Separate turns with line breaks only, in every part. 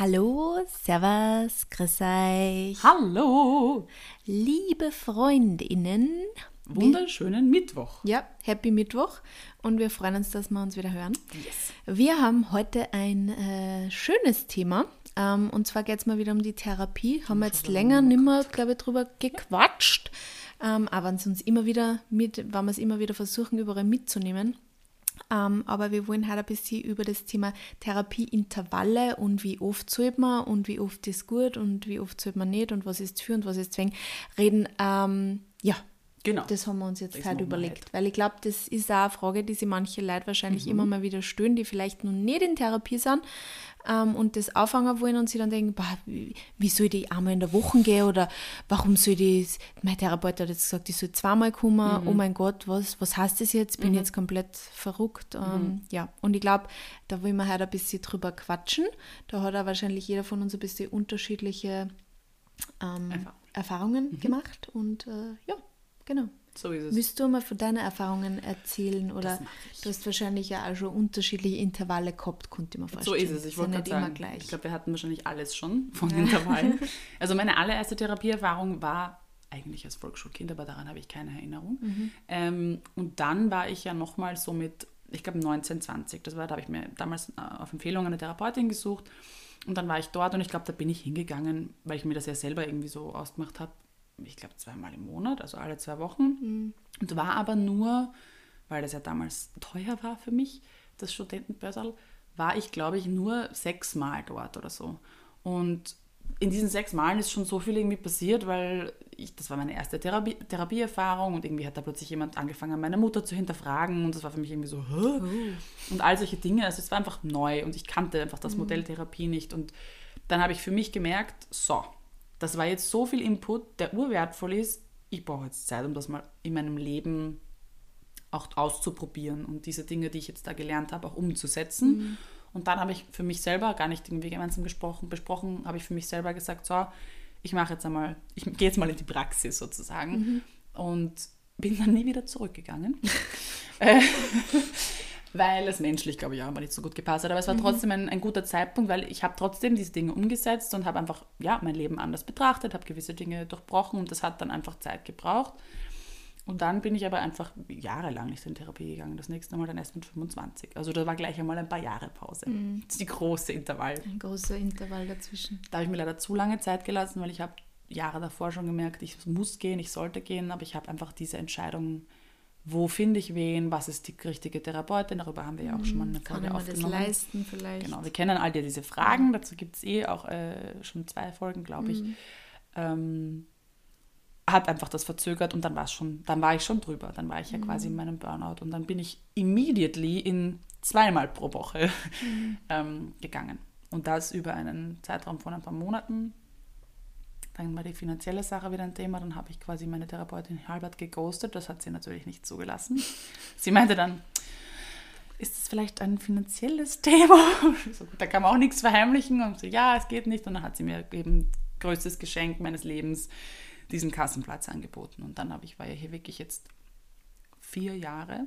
Hallo, Servus, grüß euch.
Hallo!
Liebe Freundinnen.
Wunderschönen Mittwoch.
Ja, Happy Mittwoch und wir freuen uns, dass wir uns wieder hören.
Yes.
Wir haben heute ein äh, schönes Thema ähm, und zwar geht es mal wieder um die Therapie. Haben wir jetzt länger nicht mehr, glaube ich, drüber gequatscht, ähm, aber wenn uns immer wieder mit, wenn wir es immer wieder versuchen, überall mitzunehmen. Ähm, aber wir wollen heute ein bisschen über das Thema Therapieintervalle und wie oft sollte man und wie oft ist gut und wie oft sollte man nicht und was ist für und was ist zwingend reden. Ähm, ja,
Genau.
das haben wir uns jetzt
Das
heute überlegt, weil ich glaube, das ist auch eine Frage, die sich manche Leute wahrscheinlich immer mal wieder stellen, die vielleicht noch nicht in Therapie sind ähm, und das auffangen wollen und sie dann denken, boah, wie, wie soll die einmal in der Woche gehen oder warum soll die, mein Therapeut hat jetzt gesagt, ich soll zweimal kommen, oh mein Gott, was, was heißt das jetzt, bin jetzt komplett verrückt. Ähm, ja, und ich glaube, da wollen wir heute ein bisschen drüber quatschen, da hat auch wahrscheinlich jeder von uns ein bisschen unterschiedliche ähm,
Erfahrung.
Erfahrungen gemacht. Und äh, ja, genau.
So ist es.
Willst du mal von deinen Erfahrungen erzählen oder du hast wahrscheinlich ja auch schon unterschiedliche Intervalle gehabt, konnte ich mir
so
vorstellen.
ist es. Ich wollte
nicht immer
sagen,
gleich.
ich glaube, wir hatten wahrscheinlich alles schon von Intervallen. Also meine allererste Therapieerfahrung war eigentlich als Volksschulkind, aber daran habe ich keine Erinnerung.
Mhm.
Ähm, und dann war ich ja nochmal so mit, ich glaube 19, 20. Das war, da habe ich mir damals äh, auf Empfehlung eine Therapeutin gesucht. Und dann war ich dort und ich glaube, da bin ich hingegangen, weil ich mir das ja selber irgendwie so ausgemacht habe. Ich glaube zweimal im Monat, also alle zwei Wochen.
Mhm.
Und war aber nur, weil das ja damals teuer war für mich, das Studentenbörserl, war ich, glaube ich, nur sechsmal dort oder so. Und in diesen sechs Malen ist schon so viel irgendwie passiert, weil ich, das war meine erste Therapie, Therapieerfahrung und irgendwie hat da plötzlich jemand angefangen, meine Mutter zu hinterfragen und das war für mich irgendwie so, Hä? und all solche Dinge. Also es war einfach neu und ich kannte einfach das Modell Therapie nicht. Und dann habe ich für mich gemerkt, so, das war jetzt so viel Input, der urwertvoll ist. Ich brauche jetzt Zeit, um das mal in meinem Leben auch auszuprobieren und diese Dinge, die ich jetzt da gelernt habe, auch umzusetzen. Und dann habe ich für mich selber, gar nicht irgendwie gemeinsam gesprochen, besprochen, habe ich für mich selber gesagt, so, ich mache jetzt einmal, ich gehe jetzt mal in die Praxis sozusagen. Und bin dann nie wieder zurückgegangen. Weil es menschlich, glaube ich, auch immer nicht so gut gepasst hat. Aber es war trotzdem ein, ein guter Zeitpunkt, weil ich habe trotzdem diese Dinge umgesetzt und habe einfach ja, mein Leben anders betrachtet, habe gewisse Dinge durchbrochen und das hat dann einfach Zeit gebraucht. Und dann bin ich aber einfach jahrelang nicht in Therapie gegangen. Das nächste Mal dann erst mit 25. Also da war gleich einmal ein paar Jahre Pause. Das ist die große Intervall.
Ein großer Intervall dazwischen.
Da habe ich mir leider zu lange Zeit gelassen, weil ich habe Jahre davor schon gemerkt, ich muss gehen, ich sollte gehen, aber ich habe einfach diese Entscheidung, wo finde ich wen, was ist die richtige Therapeutin, darüber haben wir ja auch schon mal eine
Kann
Folge
ich mir das
aufgenommen.
leisten vielleicht?
Genau, wir kennen all diese Fragen, dazu gibt es eh auch äh, schon zwei Folgen, glaube ich. Ähm, hat einfach das verzögert und dann war schon, dann war ich schon drüber. Dann war ich ja quasi in meinem Burnout und dann bin ich immediately in zweimal pro Woche ähm, gegangen. Und das über einen Zeitraum von ein paar Monaten. Dann war die finanzielle Sache wieder ein Thema. Dann habe ich quasi meine Therapeutin halbert geghostet. Das hat sie natürlich nicht zugelassen. Sie meinte dann, ist das vielleicht ein finanzielles Thema? So, da kann man auch nichts verheimlichen. Und so, ja, es geht nicht. Und dann hat sie mir eben größtes Geschenk meines Lebens, diesen Kassenplatz angeboten. Und dann habe ich, war ja hier wirklich jetzt vier Jahre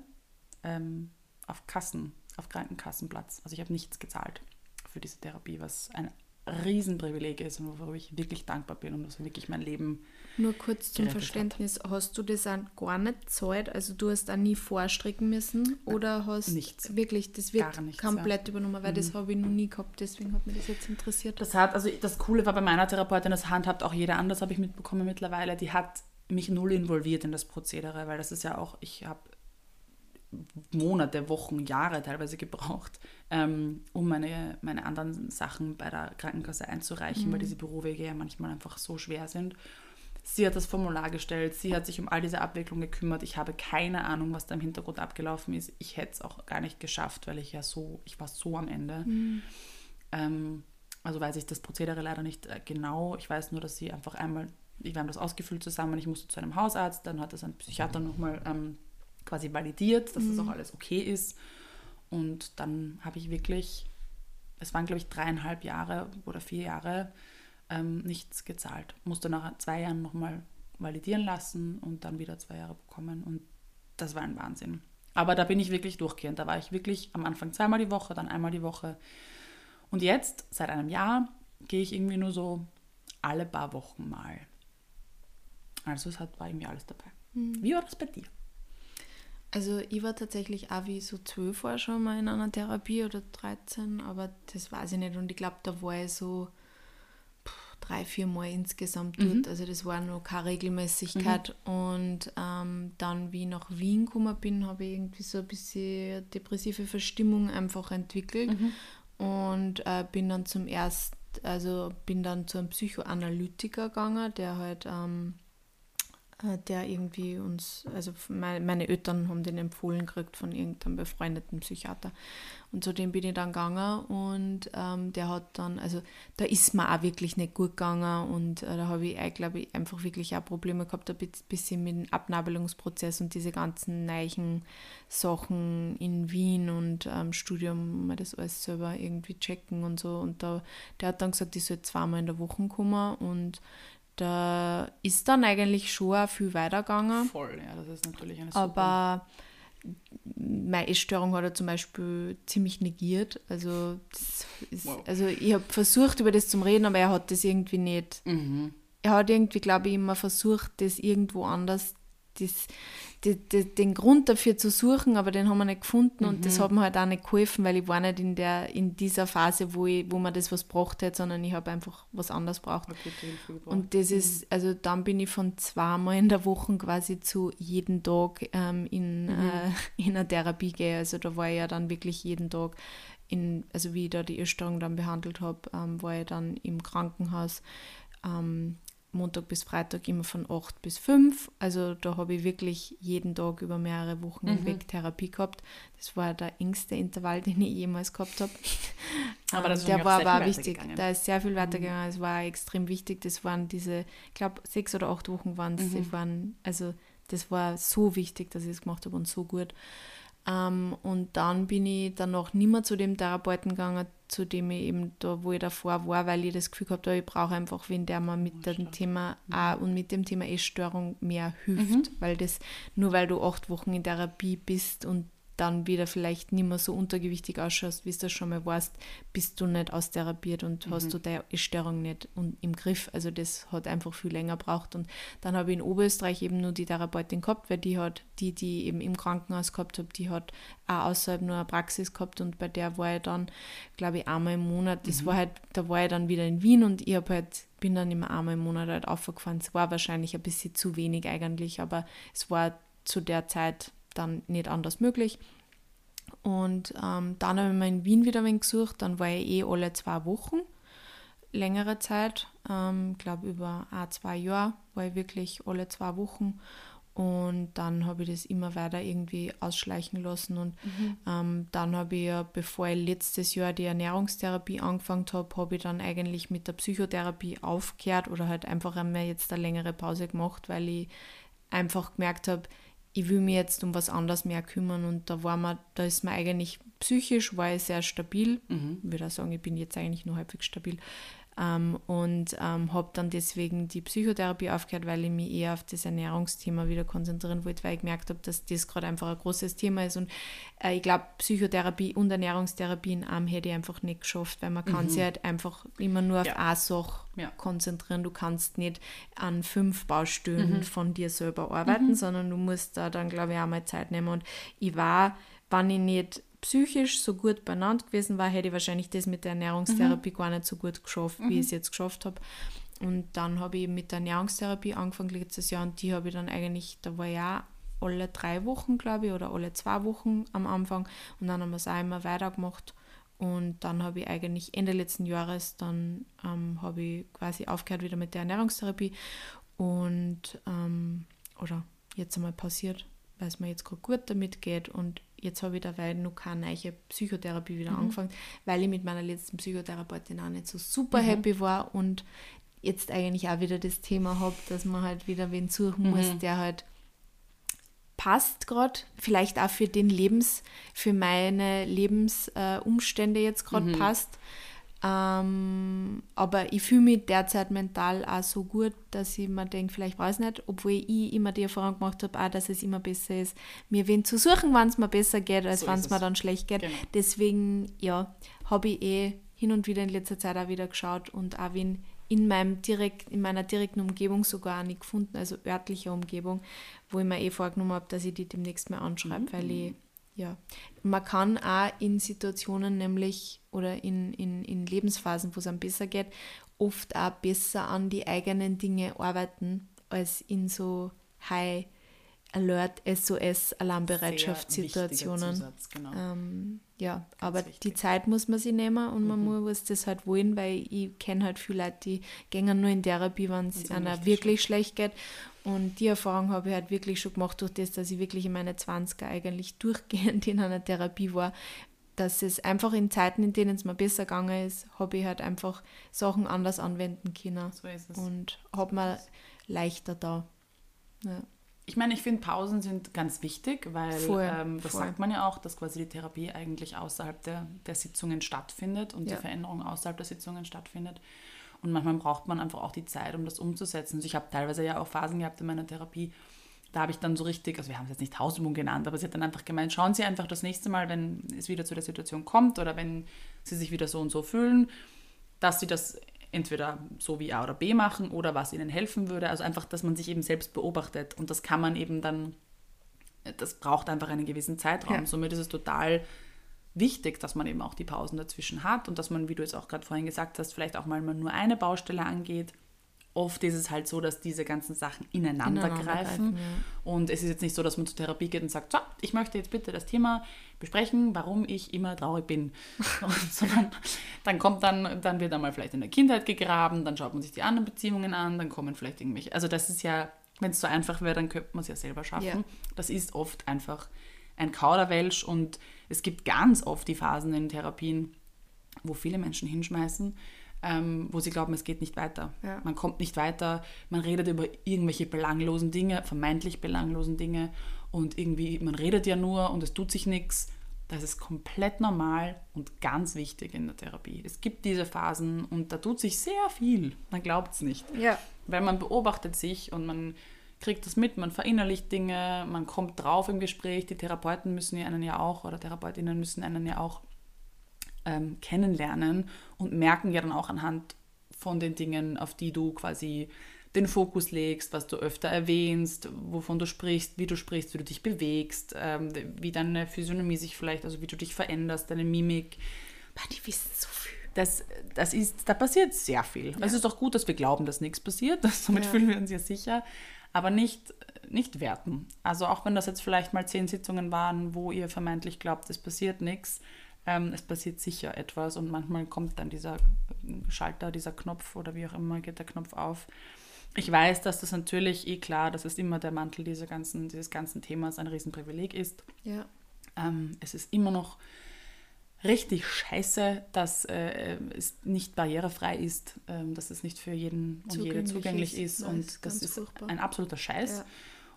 ähm, auf Kassen, auf Krankenkassenplatz. Also ich habe nichts gezahlt für diese Therapie, was ein Riesenprivileg ist und worüber ich wirklich dankbar bin und was wirklich mein Leben
Nur kurz zum
gerettet hat.
Verständnis, hast du das auch gar nicht gezahlt? Also du hast da nie vorstricken müssen oder hast
nichts.
wirklich, das wird
nichts,
komplett übernommen, weil das habe ich noch nie gehabt, deswegen hat mich das jetzt interessiert.
Das hat, also das Coole war bei meiner Therapeutin, das handhabt auch jeder anders, habe ich mitbekommen mittlerweile, die hat mich null involviert in das Prozedere, weil das ist ja auch, ich habe Monate, Wochen, Jahre teilweise gebraucht, ähm, um meine, meine anderen Sachen bei der Krankenkasse einzureichen, weil diese Bürowege ja manchmal einfach so schwer sind. Sie hat das Formular gestellt, sie hat sich um all diese Abwicklung gekümmert. Ich habe keine Ahnung, was da im Hintergrund abgelaufen ist. Ich hätte es auch gar nicht geschafft, weil ich ja so, ich war so am Ende. Ähm, also weiß ich das Prozedere leider nicht äh, genau. Ich weiß nur, dass sie einfach einmal, wir haben das ausgefüllt zusammen, ich musste zu einem Hausarzt, dann hat das ein Psychiater nochmal ähm, quasi validiert, dass das auch alles okay ist. Und dann habe ich wirklich, es waren glaube ich dreieinhalb Jahre oder vier Jahre, ähm, nichts gezahlt. Musste nach zwei Jahren nochmal validieren lassen und dann wieder zwei Jahre bekommen. Und das war ein Wahnsinn. Aber da bin ich wirklich durchgehend. Da war ich wirklich am Anfang zweimal die Woche, dann einmal die Woche. Und jetzt, seit einem Jahr, gehe ich irgendwie nur so alle paar Wochen mal. Also es hat, war irgendwie alles dabei. Mhm. Wie war das bei dir?
Also ich war tatsächlich auch wie so zwölf war schon mal in einer Therapie oder 13, aber das weiß ich nicht. Und ich glaube, da war ich so drei, vier Mal insgesamt mhm. dort. Also das war noch keine Regelmäßigkeit. Mhm. Und ähm, dann, wie ich nach Wien gekommen bin, habe ich irgendwie so ein bisschen depressive Verstimmung einfach entwickelt. Mhm. Und äh, bin dann zum ersten, also bin dann zu einem Psychoanalytiker gegangen, der halt ähm, äh, der irgendwie uns, also meine Eltern haben den empfohlen gekriegt von irgendeinem befreundeten Psychiater. Und zu dem bin ich dann gegangen und ähm, der hat dann, also da ist mir auch wirklich nicht gut gegangen und äh, da habe ich, glaube ich, einfach wirklich auch Probleme gehabt, ein bisschen mit dem Abnabelungsprozess und diese ganzen neuen Sachen in Wien und ähm, Studium, mal das alles selber irgendwie checken und so. Und da, der hat dann gesagt, ich soll zweimal in der Woche kommen und da ist dann eigentlich schon auch viel weitergegangen.
Voll, ja, das ist natürlich eine
super. Aber meine Essstörung hat er zum Beispiel ziemlich negiert. Also, ist, wow. also ich habe versucht, über das zu reden, aber er hat das irgendwie nicht. Mhm. Er hat irgendwie, glaube ich, immer versucht, das irgendwo anders das, die, die, den Grund dafür zu suchen, aber den haben wir nicht gefunden mhm. und das mhm. hat mir halt auch nicht geholfen, weil ich war nicht in, der, in dieser Phase, wo, ich, wo man das was braucht hat, sondern ich habe einfach was anderes braucht. Und das mhm. ist, also dann bin ich von zweimal in der Woche quasi zu jeden Tag ähm, in, mhm. äh, in einer Therapie gehe. Also da war ich ja dann wirklich jeden Tag in, also wie ich da die Essstörung dann behandelt habe, ähm, war ich dann im Krankenhaus. Ähm, Montag bis Freitag immer von 8 bis 5. Also da habe ich wirklich jeden Tag über mehrere Wochen mhm. hinweg Therapie gehabt. Das war der engste Intervall, den ich jemals gehabt habe. Aber das der war aber wichtig. Da ist sehr viel weitergegangen. Mhm. Es war extrem wichtig. Das waren diese, ich glaube, sechs oder acht Wochen waren es. Mhm. Waren, also das war so wichtig, dass ich es gemacht habe und so gut. Ähm, und dann bin ich dann noch nicht mehr zu dem Therapeuten gegangen, zu dem ich eben da, wo ich davor war, weil ich das Gefühl gehabt habe, ich brauche einfach wen, der mir mit dem Thema auch und mit dem Thema Essstörung mehr hilft. Mhm. Weil das, nur weil du acht Wochen in Therapie bist und dann wieder vielleicht nicht mehr so untergewichtig ausschaust, wie du das schon mal warst, bist du nicht austherapiert und mhm. hast du deine Störung nicht im Griff. Also das hat einfach viel länger gebraucht. Und dann habe ich in Oberösterreich eben nur die Therapeutin gehabt, weil die hat, die, die eben im Krankenhaus gehabt habe, die hat auch außerhalb nur eine Praxis gehabt und bei der war ich dann, glaube ich, einmal im Monat. Das mhm. war halt, da war ich dann wieder in Wien und ich habe halt bin dann immer einmal im Monat halt aufgefahren. Es war wahrscheinlich ein bisschen zu wenig eigentlich, aber es war zu der Zeit dann nicht anders möglich. Und ähm, dann habe ich mir in Wien wieder ein wenig gesucht. Dann war ich eh alle zwei Wochen, längere Zeit. Ich ähm, glaube, über ein, zwei Jahre war ich wirklich alle zwei Wochen. Und dann habe ich das immer weiter irgendwie ausschleichen lassen. Und mhm. ähm, dann habe ich ja, bevor ich letztes Jahr die Ernährungstherapie angefangen habe, habe ich dann eigentlich mit der Psychotherapie aufgehört oder halt einfach einmal jetzt eine längere Pause gemacht, weil ich einfach gemerkt habe, ich will mich jetzt um was anderes mehr kümmern und da war man, da ist man eigentlich psychisch war ich sehr stabil. Mhm. Ich würde auch sagen, ich bin jetzt eigentlich nur halbwegs stabil. Ähm, und ähm, habe dann deswegen die Psychotherapie aufgehört, weil ich mich eher auf das Ernährungsthema wieder konzentrieren wollte, weil ich gemerkt habe, dass das gerade einfach ein großes Thema ist. Und äh, ich glaube, Psychotherapie und Ernährungstherapie in einem hätte ich einfach nicht geschafft, weil man mhm. kann sich halt einfach immer nur auf ja. eine Sache ja. konzentrieren. Du kannst nicht an fünf Baustellen mhm. von dir selber arbeiten, mhm. sondern du musst da dann, glaube ich, auch mal Zeit nehmen. Und ich war, wenn ich nicht psychisch so gut benannt gewesen war, hätte ich wahrscheinlich das mit der Ernährungstherapie mhm. gar nicht so gut geschafft, wie mhm. ich es jetzt geschafft habe. Und dann habe ich mit der Ernährungstherapie angefangen letztes Jahr und die habe ich dann eigentlich, da war ja alle drei Wochen, glaube ich, oder alle zwei Wochen am Anfang und dann haben wir es auch immer weitergemacht. Und dann habe ich eigentlich Ende letzten Jahres, dann ähm, habe ich quasi aufgehört wieder mit der Ernährungstherapie und, ähm, oder jetzt einmal passiert, weil es mir jetzt gerade gut damit geht und jetzt habe ich dabei noch keine neue Psychotherapie wieder mhm. angefangen, weil ich mit meiner letzten Psychotherapeutin auch nicht so super mhm. happy war und jetzt eigentlich auch wieder das Thema habe, dass man halt wieder wen suchen mhm. muss, der halt passt gerade, vielleicht auch für den Lebens, für meine Lebensumstände äh, jetzt gerade mhm. passt. Ähm, aber ich fühle mich derzeit mental auch so gut, dass ich mir denke, vielleicht weiß ich nicht, obwohl ich immer die Erfahrung gemacht habe, auch, dass es immer besser ist, mir wen zu suchen, wann es mir besser geht, als so wenn es mir dann schlecht geht. Genau. Deswegen, ja, habe ich eh hin und wieder in letzter Zeit auch wieder geschaut und auch wen in, meinem direkt, in meiner direkten Umgebung sogar nicht gefunden, also örtliche Umgebung, wo ich mir eh vorgenommen habe, dass ich die demnächst mal anschreibe, mhm. weil ich, ja, man kann auch in Situationen nämlich oder in, in, in Lebensphasen, wo es einem besser geht, oft auch besser an die eigenen Dinge arbeiten, als in so High- Alert, SOS, Alarmbereitschaftssituationen. Genau. Ähm, ja, aber die Zeit muss man sich nehmen und man mhm. muss das halt wollen, weil ich kenne halt viele Leute, die gehen nur in Therapie, wenn es einer wirklich schlecht geht. Und die Erfahrung habe ich halt wirklich schon gemacht, durch das, dass ich wirklich in meine 20er eigentlich durchgehend in einer Therapie war. Dass es einfach in Zeiten, in denen es mir besser gegangen ist, habe ich halt einfach Sachen anders anwenden können. So ist es. Und habe mir leichter da. Ja.
Ich meine, ich finde, Pausen sind ganz wichtig, weil ähm, das voll. sagt man ja auch, dass quasi die Therapie eigentlich außerhalb der, der Sitzungen stattfindet und ja. die Veränderung außerhalb der Sitzungen stattfindet. Und manchmal braucht man einfach auch die Zeit, um das umzusetzen. Also ich habe teilweise ja auch Phasen gehabt in meiner Therapie, da habe ich dann so richtig, also wir haben es jetzt nicht Hausübung genannt, aber sie hat dann einfach gemeint, schauen Sie einfach das nächste Mal, wenn es wieder zu der Situation kommt oder wenn Sie sich wieder so und so fühlen, dass Sie das entweder so wie A oder B machen oder was ihnen helfen würde. Also einfach, dass man sich eben selbst beobachtet. Und das kann man eben dann, das braucht einfach einen gewissen Zeitraum. Ja. Somit ist es total wichtig, dass man eben auch die Pausen dazwischen hat und dass man, wie du es auch gerade vorhin gesagt hast, vielleicht auch mal nur eine Baustelle angeht oft ist es halt so, dass diese ganzen Sachen ineinander, ineinander greifen. greifen ja. Und es ist jetzt nicht so, dass man zur Therapie geht und sagt, so, ich möchte jetzt bitte das Thema besprechen, warum ich immer traurig bin. Sondern dann kommt dann, dann wird einmal vielleicht in der Kindheit gegraben, dann schaut man sich die anderen Beziehungen an, dann kommen vielleicht irgendwelche. Also das ist ja, wenn es so einfach wäre, dann könnte man es ja selber schaffen. Ja. Das ist oft einfach ein Kauderwelsch und es gibt ganz oft die Phasen in Therapien, wo viele Menschen hinschmeißen ähm, wo sie glauben, es geht nicht weiter. Ja. Man kommt nicht weiter, man redet über irgendwelche belanglosen Dinge, vermeintlich belanglosen Dinge und irgendwie, man redet ja nur und es tut sich nichts. Das ist komplett normal und ganz wichtig in der Therapie. Es gibt diese Phasen und da tut sich sehr viel. Man glaubt es nicht. Ja. Weil man beobachtet sich und man kriegt das mit, man verinnerlicht Dinge, man kommt drauf im Gespräch. Die Therapeuten müssen ja einen ja auch oder Therapeutinnen müssen einen ja auch ähm, kennenlernen und merken ja dann auch anhand von den Dingen, auf die du quasi den Fokus legst, was du öfter erwähnst, wovon du sprichst, wie du sprichst, wie du dich bewegst, ähm, wie deine Physiognomie sich vielleicht, also wie du dich veränderst, deine Mimik.
die wissen so viel.
Das, das ist, da passiert sehr viel. Ja. Es ist auch gut, dass wir glauben, dass nichts passiert. Somit ja. fühlen wir uns ja sicher. Aber nicht, nicht werten. Also auch wenn das jetzt vielleicht mal zehn Sitzungen waren, wo ihr vermeintlich glaubt, es passiert nichts, ähm, es passiert sicher etwas und manchmal kommt dann dieser Schalter, dieser Knopf oder wie auch immer geht der Knopf auf. Ich weiß, dass das natürlich eh klar, dass es immer der Mantel dieser ganzen, dieses ganzen Themas ein Riesenprivileg ist. Ja. Ähm, es ist immer noch richtig scheiße, dass äh, es nicht barrierefrei ist, äh, dass es nicht für jeden und jede zugänglich ist. ist. Und das ist furchtbar. ein absoluter Scheiß. Ja.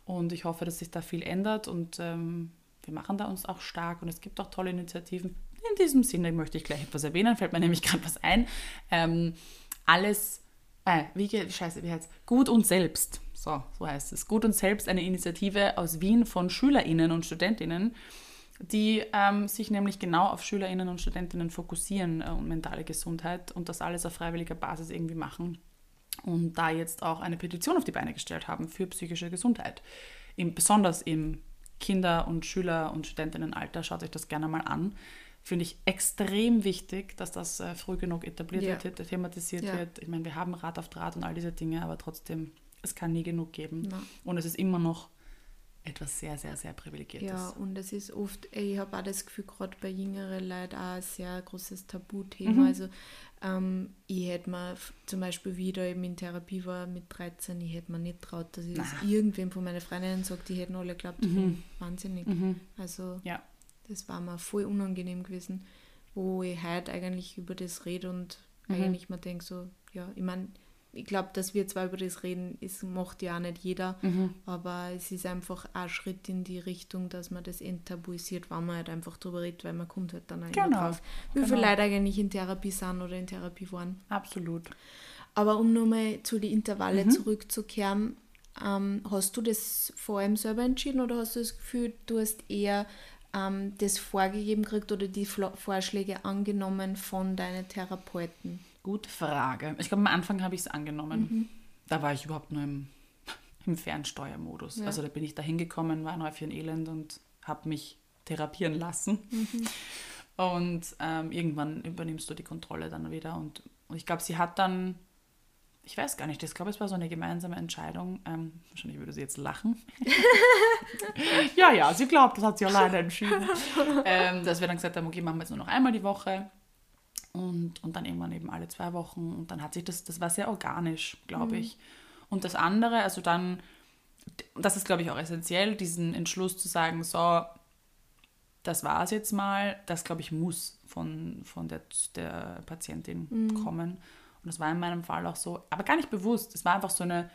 Und ich hoffe, dass sich da viel ändert und ähm, wir machen da uns auch stark und es gibt auch tolle Initiativen in diesem Sinne möchte ich gleich etwas erwähnen, fällt mir nämlich gerade was ein. Ähm, alles, äh, wie, scheiße, wie heißt? Gut und Selbst. So, so heißt es. Gut und Selbst, eine Initiative aus Wien von SchülerInnen und StudentInnen, die ähm, sich nämlich genau auf SchülerInnen und Studentinnen fokussieren äh, und mentale Gesundheit und das alles auf freiwilliger Basis irgendwie machen. Und da jetzt auch eine Petition auf die Beine gestellt haben für psychische Gesundheit. Im, besonders im Kinder- und Schüler- und Studentinnenalter. Schaut euch das gerne mal an finde ich extrem wichtig, dass das äh, früh genug etabliert ja. wird, thematisiert ja. wird. Ich meine, wir haben Rat auf Draht und all diese Dinge, aber trotzdem, es kann nie genug geben. Ja. Und es ist immer noch etwas sehr, sehr, sehr Privilegiertes.
Ja, und es ist oft, ich habe auch das Gefühl, gerade bei jüngeren Leuten auch ein sehr großes Tabuthema. Mhm. Also ähm, ich hätte mir zum Beispiel, wie ich da eben in Therapie war mit 13, ich hätte mir nicht traut, dass ich das irgendwem von meinen Freundinnen sagt, die hätten alle geglaubt, ich mhm. bin wahnsinnig. Mhm. Also ja. Das war mir voll unangenehm gewesen, wo ich heute eigentlich über das rede und mhm. eigentlich mir denke so, ja, ich meine, ich glaube, dass wir zwar über das reden, es macht ja auch nicht jeder, mhm. aber es ist einfach ein Schritt in die Richtung, dass man das enttabuisiert, wenn man halt einfach drüber redet, weil man kommt halt dann genau. drauf, wie genau. viele Leute eigentlich in Therapie sind oder in Therapie waren.
Absolut.
Aber um nochmal zu den Intervalle mhm. zurückzukehren, ähm, hast du das vor allem selber entschieden oder hast du das Gefühl, du hast eher ähm, das vorgegeben kriegt oder die Vorschläge angenommen von deinen Therapeuten?
Gute Frage. Ich glaube, am Anfang habe ich es angenommen. Mhm. Da war ich überhaupt nur im, im Fernsteuermodus. Ja. Also da bin ich da hingekommen, war neu für ein Elend und habe mich therapieren lassen. Mhm. Und ähm, irgendwann übernimmst du die Kontrolle dann wieder. Und, und ich glaube, sie hat dann, ich weiß gar nicht, ich glaube, es war so eine gemeinsame Entscheidung. Ähm, wahrscheinlich würde sie jetzt lachen. ja, ja, sie glaubt, das hat sie alleine entschieden. ähm, dass wir dann gesagt haben, okay, machen wir jetzt nur noch einmal die Woche. Und, und dann irgendwann eben alle zwei Wochen. Und dann hat sich das, das war sehr organisch, glaube mhm. ich. Und das andere, also dann, das ist, glaube ich, auch essentiell, diesen Entschluss zu sagen, so, das war es jetzt mal, das glaube ich muss von, von der, der Patientin mhm. kommen. Und das war in meinem Fall auch so, aber gar nicht bewusst. Es war einfach so eine,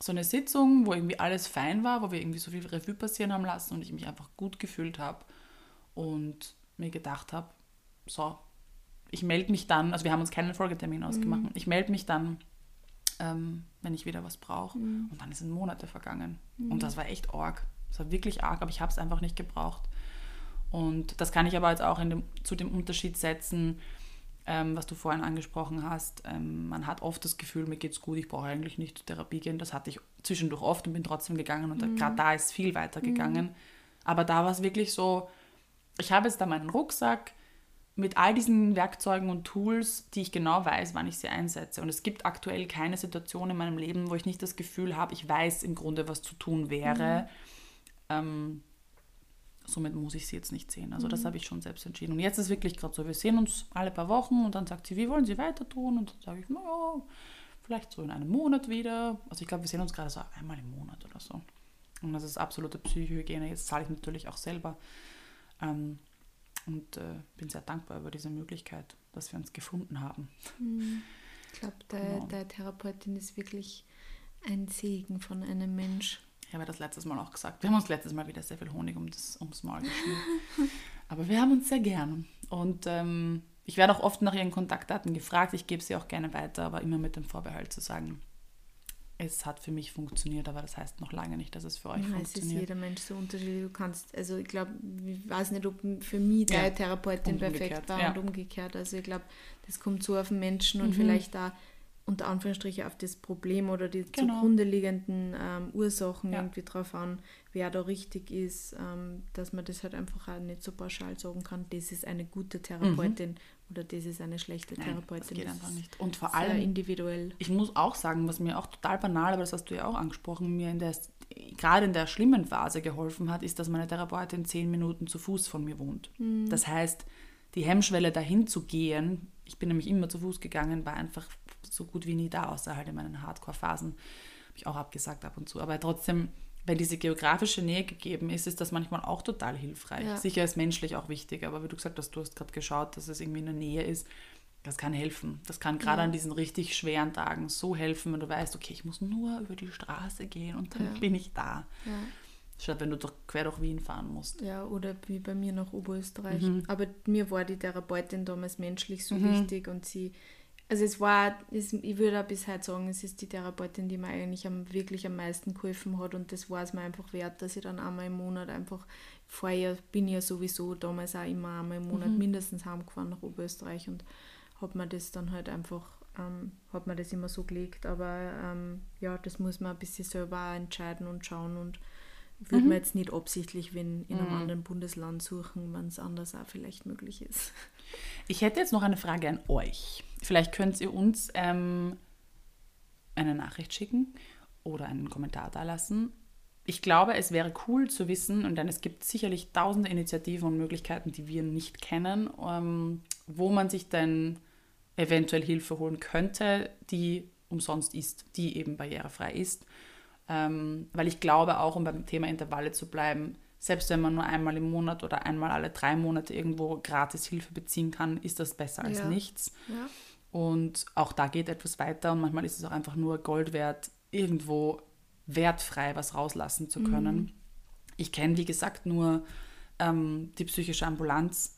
so eine Sitzung, wo irgendwie alles fein war, wo wir irgendwie so viel Revue passieren haben lassen und ich mich einfach gut gefühlt habe und mir gedacht habe, so, ich melde mich dann, also wir haben uns keinen Folgetermin ausgemacht, mhm. ich melde mich dann, ähm, wenn ich wieder was brauche. Mhm. Und dann sind Monate vergangen. Mhm. Und das war echt arg. Das war wirklich arg, aber ich habe es einfach nicht gebraucht. Und das kann ich aber jetzt auch dem, zu dem Unterschied setzen, ähm, was du vorhin angesprochen hast. Ähm, man hat oft das Gefühl, mir geht's gut, ich brauche eigentlich nicht zur Therapie gehen. Das hatte ich zwischendurch oft und bin trotzdem gegangen und mhm. gerade da ist viel weiter gegangen. Mhm. Aber da war es wirklich so, ich habe jetzt da meinen Rucksack mit all diesen Werkzeugen und Tools, die ich genau weiß, wann ich sie einsetze. Und es gibt aktuell keine Situation in meinem Leben, wo ich nicht das Gefühl habe, ich weiß im Grunde, was zu tun wäre. Mhm. Ähm, somit muss ich sie jetzt nicht sehen. Also mhm. das habe ich schon selbst entschieden. Und jetzt ist es wirklich gerade so, wir sehen uns alle paar Wochen und dann sagt sie, wie wollen Sie weiter tun? Und dann sage ich, naja, vielleicht so in einem Monat wieder. Also ich glaube, wir sehen uns gerade so einmal im Monat oder so. Und das ist absolute Psychohygiene. Jetzt zahle ich natürlich auch selber. Ähm, und äh, bin sehr dankbar über diese Möglichkeit, dass wir uns gefunden haben.
Mhm. Ich glaube, der, genau. der Therapeutin ist wirklich ein Segen von einem Mensch.
Ich habe das letztes Mal auch gesagt. Wir haben uns letztes Mal wieder sehr viel Honig um das, ums Maul geschmiert. Aber wir haben uns sehr gern. Und ähm, ich werde auch oft nach ihren Kontaktdaten gefragt. Ich gebe sie auch gerne weiter, aber immer mit dem Vorbehalt zu sagen, es hat für mich funktioniert, aber das heißt noch lange nicht, dass es für euch ja, funktioniert. Es ist
jeder Mensch so unterschiedlich. Du kannst, also ich glaube, ich weiß nicht, ob für mich deine ja, Therapeutin perfekt war ja. und umgekehrt. Also ich glaube, das kommt so auf den Menschen und mhm. vielleicht da unter Anführungsstrichen auf das Problem oder die genau. zugrunde liegenden ähm, Ursachen ja. irgendwie drauf an, wer da richtig ist, ähm, dass man das halt einfach auch nicht so pauschal sagen kann, das ist eine gute Therapeutin mhm. oder das ist eine schlechte Therapeutin. Nein, das
geht das einfach nicht. Und vor allem individuell. Ich muss auch sagen, was mir auch total banal, aber das hast du ja auch angesprochen, mir in der gerade in der schlimmen Phase geholfen hat, ist, dass meine Therapeutin zehn Minuten zu Fuß von mir wohnt. Mhm. Das heißt, die Hemmschwelle dahin zu gehen, ich bin nämlich immer zu Fuß gegangen, war einfach so gut wie nie da, außer halt in meinen Hardcore-Phasen. Habe ich auch abgesagt ab und zu. Aber trotzdem, wenn diese geografische Nähe gegeben ist, ist das manchmal auch total hilfreich. Ja. Sicher ist menschlich auch wichtig, aber wie du gesagt hast, du hast gerade geschaut, dass es irgendwie in der Nähe ist. Das kann helfen. Das kann gerade ja. an diesen richtig schweren Tagen so helfen, wenn du weißt, okay, ich muss nur über die Straße gehen und dann ja. bin ich da. Ja. Statt wenn du doch quer durch Wien fahren musst.
Ja, oder wie bei mir nach Oberösterreich. Mhm. Aber mir war die Therapeutin damals menschlich so mhm. wichtig und sie also es war, es, ich würde auch bis heute sagen, es ist die Therapeutin, die mir eigentlich am, wirklich am meisten geholfen hat und das war es mir einfach wert, dass ich dann einmal im Monat einfach, vorher bin ich ja sowieso damals auch immer einmal im Monat mhm. mindestens heimgefahren nach Oberösterreich und habe mir das dann halt einfach, ähm, hat mir das immer so gelegt, aber ähm, ja, das muss man ein bisschen selber auch entscheiden und schauen und würde mhm. man jetzt nicht absichtlich, wenn in einem mhm. anderen Bundesland suchen, wenn es anders auch vielleicht möglich ist.
Ich hätte jetzt noch eine Frage an euch. Vielleicht könnt ihr uns ähm, eine Nachricht schicken oder einen Kommentar da lassen. Ich glaube, es wäre cool zu wissen, und dann es gibt sicherlich tausende Initiativen und Möglichkeiten, die wir nicht kennen, ähm, wo man sich denn eventuell Hilfe holen könnte, die umsonst ist, die eben barrierefrei ist. Ähm, weil ich glaube auch, um beim Thema Intervalle zu bleiben, selbst wenn man nur einmal im Monat oder einmal alle drei Monate irgendwo gratis Hilfe beziehen kann, ist das besser als ja. nichts. Ja. Und auch da geht etwas weiter und manchmal ist es auch einfach nur Gold wert, irgendwo wertfrei was rauslassen zu können. Mhm. Ich kenne, wie gesagt, nur ähm, die psychische Ambulanz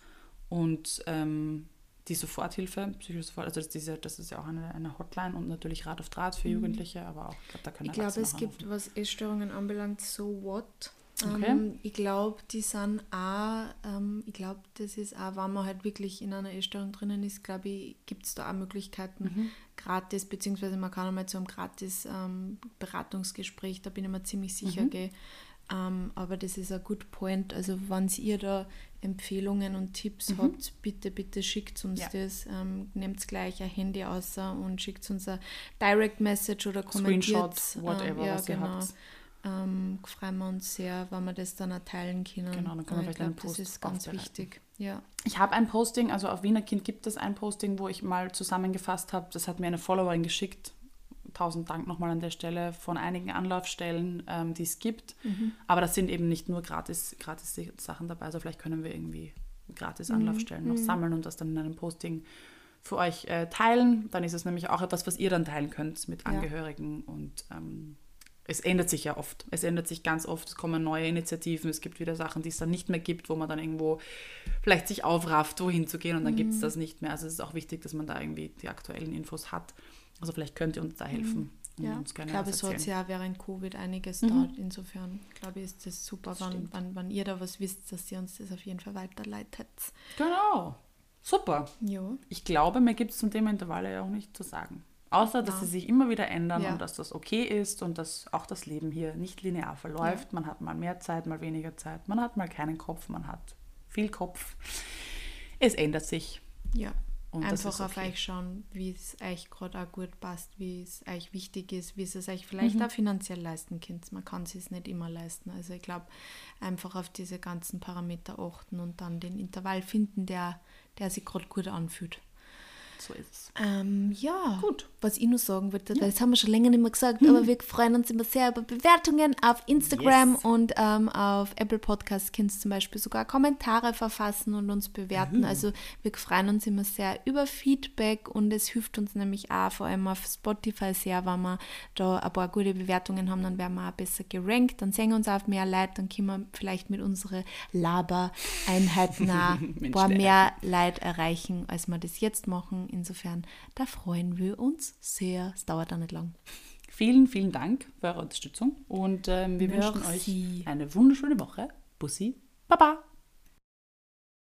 und ähm, die Soforthilfe, psychische Sofort, also das, diese, das ist ja auch eine, eine Hotline und natürlich Rat auf Draht für mhm. Jugendliche, aber auch,
ich glaube, da können Ich glaube, es gibt, was Essstörungen anbelangt, so what
Okay.
Ähm, ich glaube, die sind auch, ähm, ich glaube, das ist auch, wenn man halt wirklich in einer Essstörung drinnen ist, glaube ich, gibt es da auch Möglichkeiten,
Mhm.
gratis, beziehungsweise man kann einmal zu einem gratis ähm, Beratungsgespräch, da bin ich mir ziemlich sicher,
Mhm.
gell. Ähm, aber das ist ein good point. Also, wenn ihr da Empfehlungen und Tipps habt, bitte, bitte schickt uns
Mhm. Ja.
das. Ähm, Nehmt gleich ein Handy außer und schickt uns ein Direct Message oder kommentiert.
Screenshots, whatever,
ja,
was ihr
genau.
habt.
Ähm, freuen wir uns sehr, wenn wir das dann auch teilen können.
Genau, dann können wir vielleicht
ich
einen
glaube, das
Post
ist ganz wichtig. Ja.
Ich habe ein Posting, also auf Wiener Kind gibt es ein Posting, wo ich mal zusammengefasst habe. Das hat mir eine Followerin geschickt. Tausend Dank nochmal an der Stelle von einigen Anlaufstellen, ähm, die es gibt.
Mhm.
Aber das sind eben nicht nur gratis, gratis Sachen dabei. Also vielleicht können wir irgendwie gratis
Mhm.
Anlaufstellen noch sammeln und das dann in einem Posting für euch äh, teilen. Dann ist es nämlich auch etwas, was ihr dann teilen könnt mit
Ja.
Angehörigen. Und ähm, es ändert sich ja oft. Es ändert sich ganz oft. Es kommen neue Initiativen. Es gibt wieder Sachen, die es dann nicht mehr gibt, wo man dann irgendwo vielleicht sich aufrafft, wohin zu gehen und dann gibt es das nicht mehr. Also es ist auch wichtig, dass man da irgendwie die aktuellen Infos hat. Also vielleicht könnt ihr uns da helfen. und
Ja,
uns
ich glaube, es hat ja während Covid einiges
Mhm.
dort. Insofern, glaube ich, ist das super,
Das
wenn,
stimmt.
wenn, wenn ihr da was wisst, dass ihr uns das auf jeden Fall weiterleitet.
Genau. Super.
Ja.
Ich glaube, mir gibt es zum Thema Intervalle ja auch nicht zu sagen. Außer, dass
Ja.
sie sich immer wieder ändern
Ja.
und dass das okay ist und dass auch das Leben hier nicht linear verläuft. Man hat mal mehr Zeit, mal weniger Zeit. Man hat mal keinen Kopf, man hat viel Kopf. Es ändert sich.
Ja.
Und
Einfach
ist
auf
okay.
euch schauen, wie es euch gerade auch gut passt, wie es euch wichtig ist, wie es es euch vielleicht
Mhm.
auch finanziell leisten könnt. Man kann es sich nicht immer leisten. Also ich glaube, einfach auf diese ganzen Parameter achten und dann den Intervall finden, der, der sich gerade gut anfühlt.
So ist es.
Ähm, ja,
Gut.
was ich noch sagen wollte, weil das haben wir schon länger nicht mehr gesagt, aber wir freuen uns immer sehr über Bewertungen auf Instagram
Yes.
und ähm, auf Apple Podcasts könnt ihr zum Beispiel sogar Kommentare verfassen und uns bewerten. Also wir freuen uns immer sehr über Feedback und es hilft uns nämlich auch vor allem auf Spotify sehr, wenn wir da ein paar gute Bewertungen haben, dann werden wir auch besser gerankt, dann sehen wir uns auch mehr Leute, dann können wir vielleicht mit unseren Laber-Einheiten ein paar mehr Leid erreichen, als wir das jetzt machen. Insofern, da freuen wir uns sehr. Es dauert auch nicht lang.
Vielen, vielen Dank für eure Unterstützung und ähm, wir
Merci.
wünschen euch eine wunderschöne Woche. Bussi, Baba.